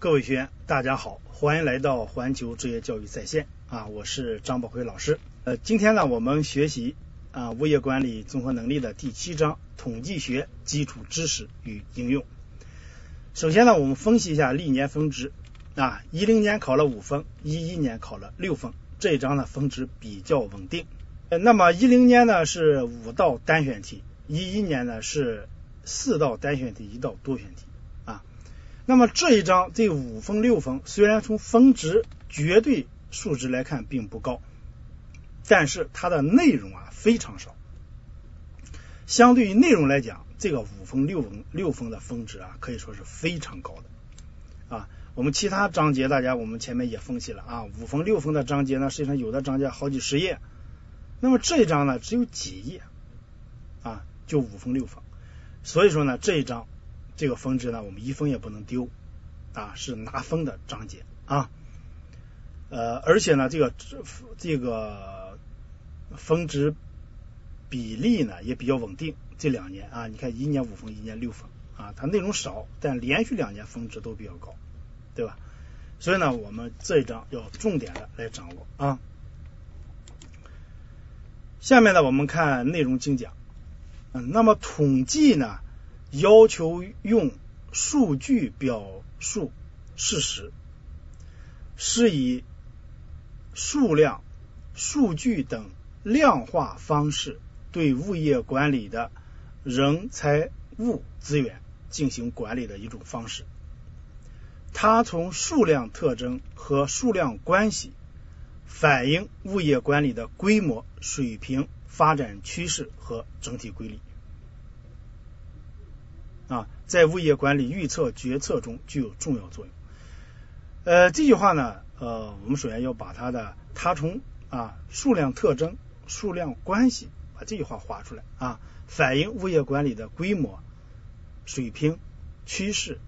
各位学员，大家好，欢迎来到环球职业教育在线啊，我是张宝辉老师。呃，今天呢，我们学习啊物业管理综合能力的第七章统计学基础知识与应用。首先呢，我们分析一下历年分值啊，一零年考了五分，一一年考了六分，这一章呢分值比较稳定。呃，那么一零年呢是五道单选题，一一年呢是四道单选题，一道多选题。那么这一章这五分六分，虽然从峰值绝对数值来看并不高，但是它的内容啊非常少。相对于内容来讲，这个五分六分六分的峰值啊可以说是非常高的啊。我们其他章节大家我们前面也分析了啊，五分六分的章节呢，实际上有的章节好几十页，那么这一章呢只有几页啊，就五分六分，所以说呢这一章。这个分值呢，我们一分也不能丢啊，是拿分的章节啊。呃，而且呢，这个这个分值比例呢也比较稳定。这两年啊，你看一年五分，一年六分啊，它内容少，但连续两年分值都比较高，对吧？所以呢，我们这一章要重点的来掌握啊。下面呢，我们看内容精讲。嗯，那么统计呢？要求用数据表述事实，是以数量、数据等量化方式对物业管理的人财物资源进行管理的一种方式。它从数量特征和数量关系反映物业管理的规模、水平、发展趋势和整体规律。啊，在物业管理预测决策中具有重要作用。呃，这句话呢，呃，我们首先要把它的它从啊数量特征、数量关系把这句话画出来啊，反映物业管理的规模、水平、趋势、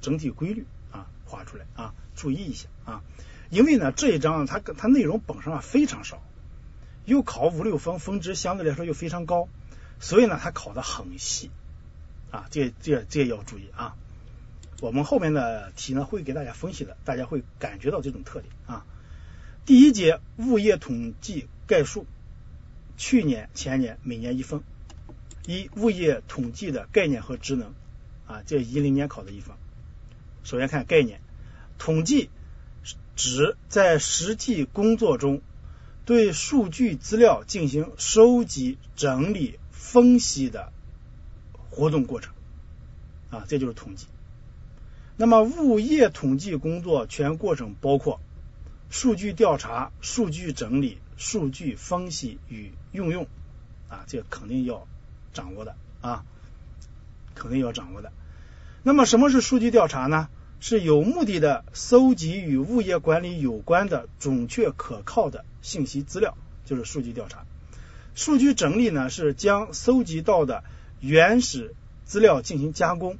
整体规律啊，画出来啊，注意一下啊，因为呢这一章它它内容本身啊非常少，又考五六分，分值相对来说又非常高，所以呢它考的很细。啊，这这这要注意啊！我们后面的题呢会给大家分析的，大家会感觉到这种特点啊。第一节物业统计概述，去年、前年每年一分。一、物业统计的概念和职能啊，这一零年考的一分。首先看概念，统计指在实际工作中对数据资料进行收集、整理、分析的。活动过程啊，这就是统计。那么物业统计工作全过程包括数据调查、数据整理、数据分析与运用啊，这个肯定要掌握的啊，肯定要掌握的。那么什么是数据调查呢？是有目的的搜集与物业管理有关的准确可靠的信息资料，就是数据调查。数据整理呢，是将搜集到的。原始资料进行加工、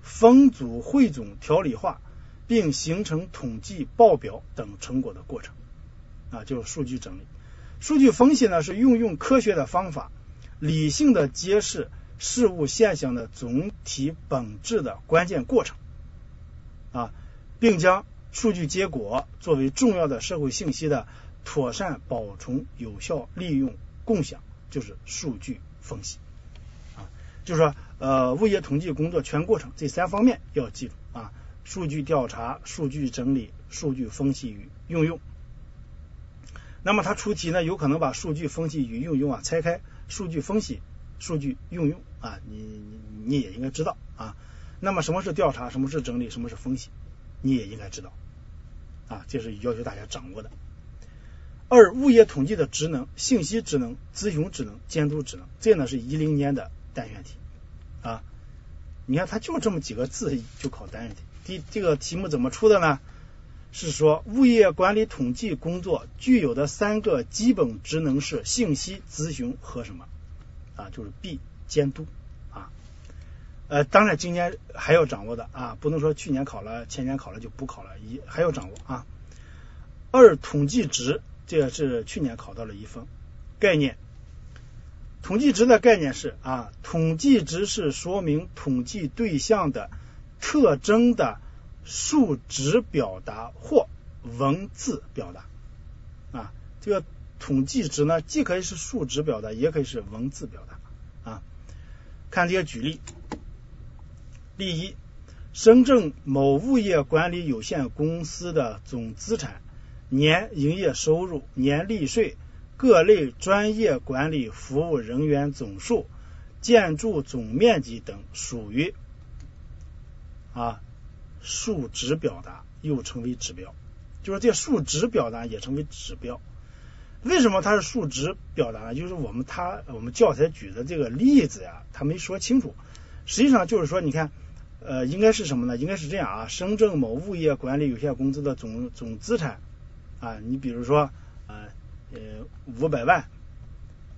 分组汇总、条理化，并形成统计报表等成果的过程啊，就是数据整理。数据分析呢，是运用科学的方法，理性的揭示事物现象的总体本质的关键过程啊，并将数据结果作为重要的社会信息的妥善保存、有效利用、共享，就是数据分析。就是说，呃，物业统计工作全过程这三方面要记住啊：数据调查、数据整理、数据分析与运用。那么它出题呢，有可能把数据分析与运用啊拆开，数据分析、数据运用啊，你你你也应该知道啊。那么什么是调查？什么是整理？什么是分析？你也应该知道啊，这是要求大家掌握的。二、物业统计的职能：信息职能、咨询职能、监督职能。这呢是一零年的。单选题啊，你看它就这么几个字就考单选题。第这个题目怎么出的呢？是说物业管理统计工作具有的三个基本职能是信息咨询和什么啊？就是 B 监督啊。呃，当然今年还要掌握的啊，不能说去年考了、前年考了就不考了，一还要掌握啊。二统计值，这个是去年考到了一分概念。统计值的概念是啊，统计值是说明统计对象的特征的数值表达或文字表达啊。这个统计值呢，既可以是数值表达，也可以是文字表达啊。看这些举例，例一，深圳某物业管理有限公司的总资产、年营业收入、年利税、各类专业管理服务人员总数。建筑总面积等属于啊数值表达，又称为指标。就是这数值表达也称为指标。为什么它是数值表达呢？就是我们它我们教材举的这个例子呀，它没说清楚。实际上就是说，你看，呃，应该是什么呢？应该是这样啊，深圳某物业管理有限公司的总总资产啊，你比如说呃五百万，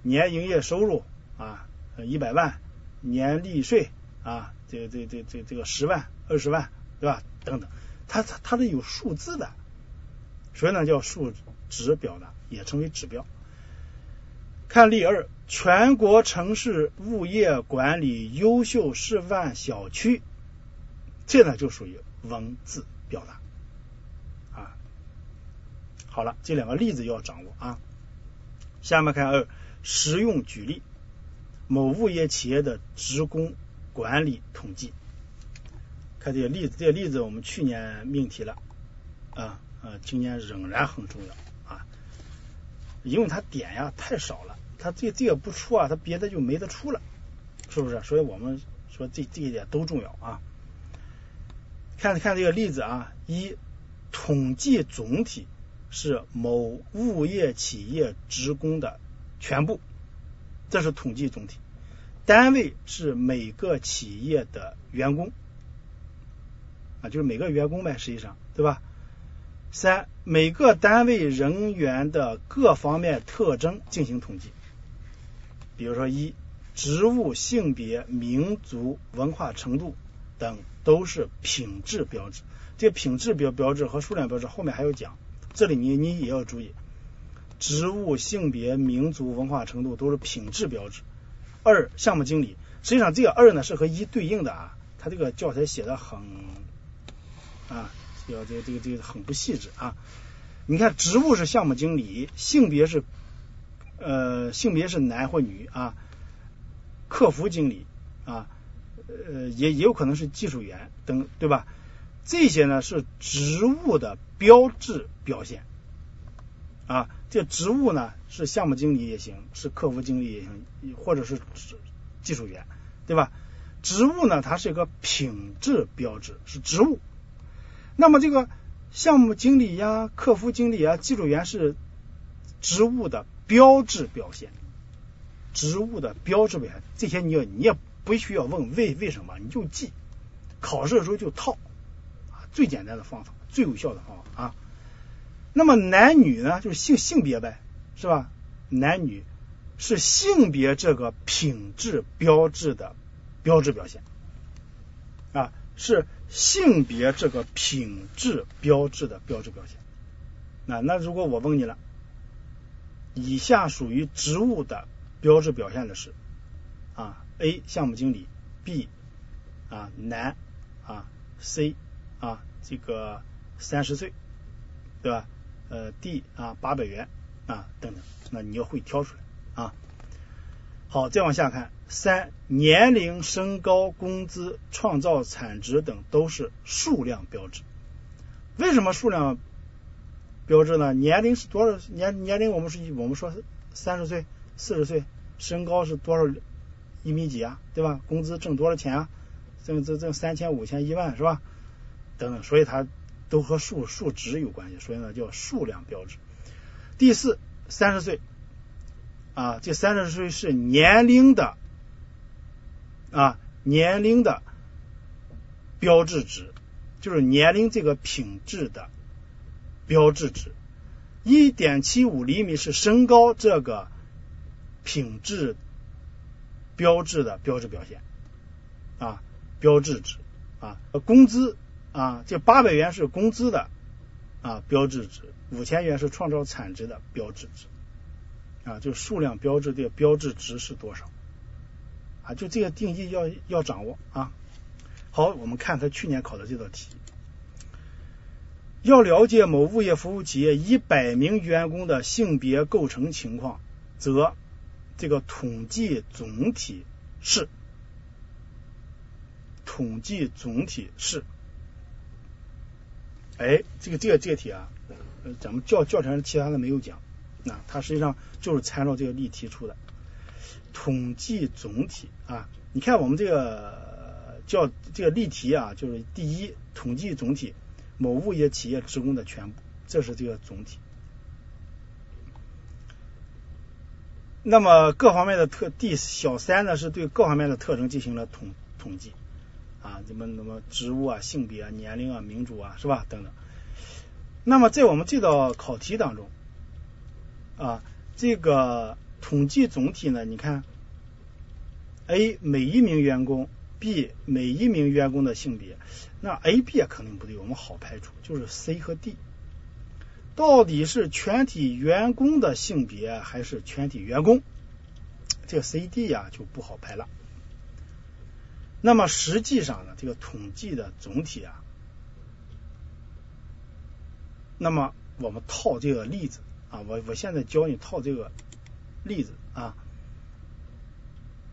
年营业收入啊。一百万年利税啊，这个这这这这个十万二十万对吧？等等，它它它是有数字的，所以呢叫数值表达，也称为指标。看例二，全国城市物业管理优秀示范小区，这呢就属于文字表达啊。好了，这两个例子要掌握啊。下面看二，实用举例。某物业企业的职工管理统计，看这个例子，这个例子我们去年命题了啊啊，今年仍然很重要啊，因为它点呀太少了，它这这个不出啊，它别的就没得出了，是不是？所以我们说这这一点都重要啊。看看这个例子啊，一统计总体是某物业企业职工的全部。这是统计总体，单位是每个企业的员工啊，就是每个员工呗，实际上对吧？三，每个单位人员的各方面特征进行统计，比如说一，职务、性别、民族文化程度等都是品质标志。这品质标标志和数量标志后面还要讲，这里你你也要注意。职务、性别、民族、文化程度都是品质标志。二、项目经理，实际上这个二呢是和一对应的啊，他这个教材写的很啊，要这个这个这个很不细致啊。你看，职务是项目经理，性别是呃性别是男或女啊，客服经理啊，呃也也有可能是技术员等，对吧？这些呢是职务的标志表现。啊，这职务呢是项目经理也行，是客服经理也行，或者是技术员，对吧？职务呢，它是一个品质标志，是职务。那么这个项目经理呀、客服经理啊、技术员是职务的标志表现，职务的标志表现，这些你要你也不需要问为为什么，你就记，考试的时候就套，最简单的方法，最有效的方法啊。那么男女呢，就是性性别呗，是吧？男女是性别这个品质标志的标志表现啊，是性别这个品质标志的标志表现。那那如果我问你了，以下属于职务的标志表现的是啊，A 项目经理，B 啊男啊，C 啊这个三十岁，对吧？呃，D 啊，八百元啊，等等，那你要会挑出来啊。好，再往下看，三年龄、身高、工资、创造产值等都是数量标志。为什么数量标志呢？年龄是多少？年年龄我们是我们说三十岁、四十岁，身高是多少？一米几啊？对吧？工资挣多少钱啊？挣挣挣三千、五千、一万是吧？等等，所以它。都和数数值有关系，所以呢叫数量标志。第四，三十岁啊，这三十岁是年龄的啊年龄的标志值，就是年龄这个品质的标志值。一点七五厘米是身高这个品质标志的标志表现啊标志值啊工资。啊，这八百元是工资的啊标志值，五千元是创造产值的标志值啊，就数量标志的标志值是多少啊？就这个定义要要掌握啊。好，我们看他去年考的这道题，要了解某物业服务企业一百名员工的性别构成情况，则这个统计总体是统计总体是，哎，这个这个这个题啊，咱们教教材上其他的没有讲，那它实际上就是参照这个例提出的统计总体啊。你看我们这个叫这个例题啊，就是第一统计总体。某物业企业职工的全部，这是这个总体。那么各方面的特第小三呢，是对各方面的特征进行了统统计啊，什么什么职务啊、性别啊、年龄啊、民族啊，是吧？等等。那么在我们这道考题当中啊，这个统计总体呢，你看，A 每一名员工。B 每一名员工的性别，那 A、B 肯定不对，我们好排除，就是 C 和 D，到底是全体员工的性别还是全体员工？这个 C、D 呀就不好排了。那么实际上呢，这个统计的总体啊，那么我们套这个例子啊，我我现在教你套这个例子啊。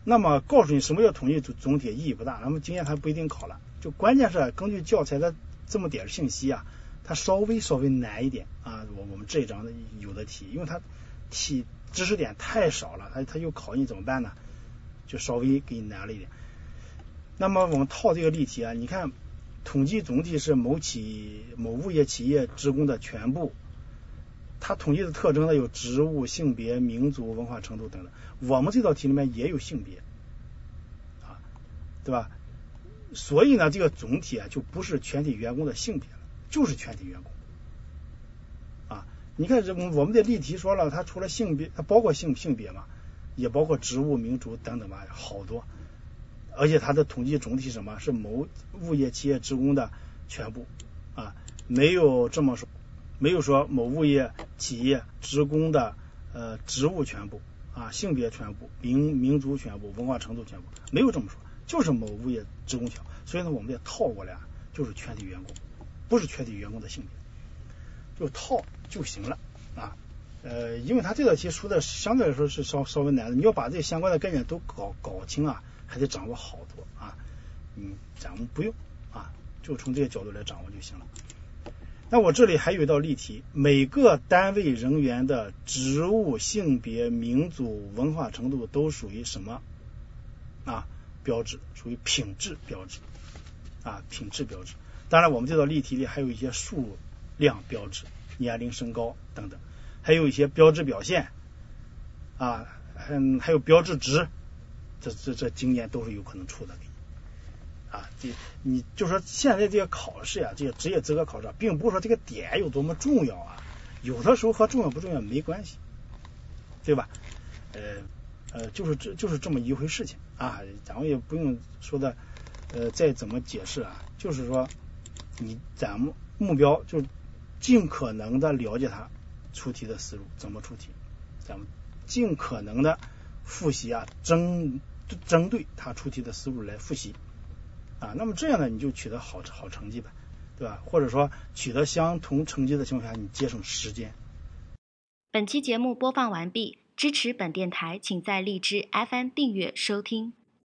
那么告诉你什么叫统计总总体意义不大，那么今天它不一定考了，就关键是根据教材的这么点信息啊，它稍微稍微难一点啊。我我们这一章有的题，因为它题知识点太少了，它它又考你怎么办呢？就稍微给你难了一点。那么我们套这个例题啊，你看统计总体是某企某物业企业职工的全部。它统计的特征呢有职务、性别、民族、文化程度等等。我们这道题里面也有性别，啊，对吧？所以呢，这个总体啊就不是全体员工的性别了，就是全体员工。啊，你看这我们的例题说了，它除了性别，它包括性性别嘛，也包括职务、民族等等吧，好多。而且它的统计总体什么？是某物业企业职工的全部。啊，没有这么说。没有说某物业企业职工的呃职务全部。啊性别全部民民族全部文化程度全部。没有这么说，就是某物业职工条，所以呢我们得套过来，就是全体员工，不是全体员工的性别，就套就行了。啊呃因为他这道题出的相对来说是稍稍微难的，你要把这相关的概念都搞搞清啊，还得掌握好多啊嗯咱们不用啊就从这个角度来掌握就行了。那我这里还有一道例题，每个单位人员的职务、性别、民族、文化程度都属于什么啊标志？属于品质标志啊品质标志。当然，我们这道例题里还有一些数量标志，年龄、身高等等，还有一些标志表现啊，嗯，还有标志值，这这这经验都是有可能出的。啊，这你就说现在这些考试呀，这些职业资格考试，并不是说这个点有多么重要啊，有的时候和重要不重要没关系，对吧？呃呃，就是这就是这么一回事情啊，咱们也不用说的呃再怎么解释啊，就是说你咱们目标就尽可能的了解他出题的思路，怎么出题，咱们尽可能的复习啊，争针对他出题的思路来复习。啊，那么这样呢，你就取得好好成绩呗，对吧？或者说取得相同成绩的情况下，你节省时间。本期节目播放完毕，支持本电台，请在荔枝 FM 订阅收听。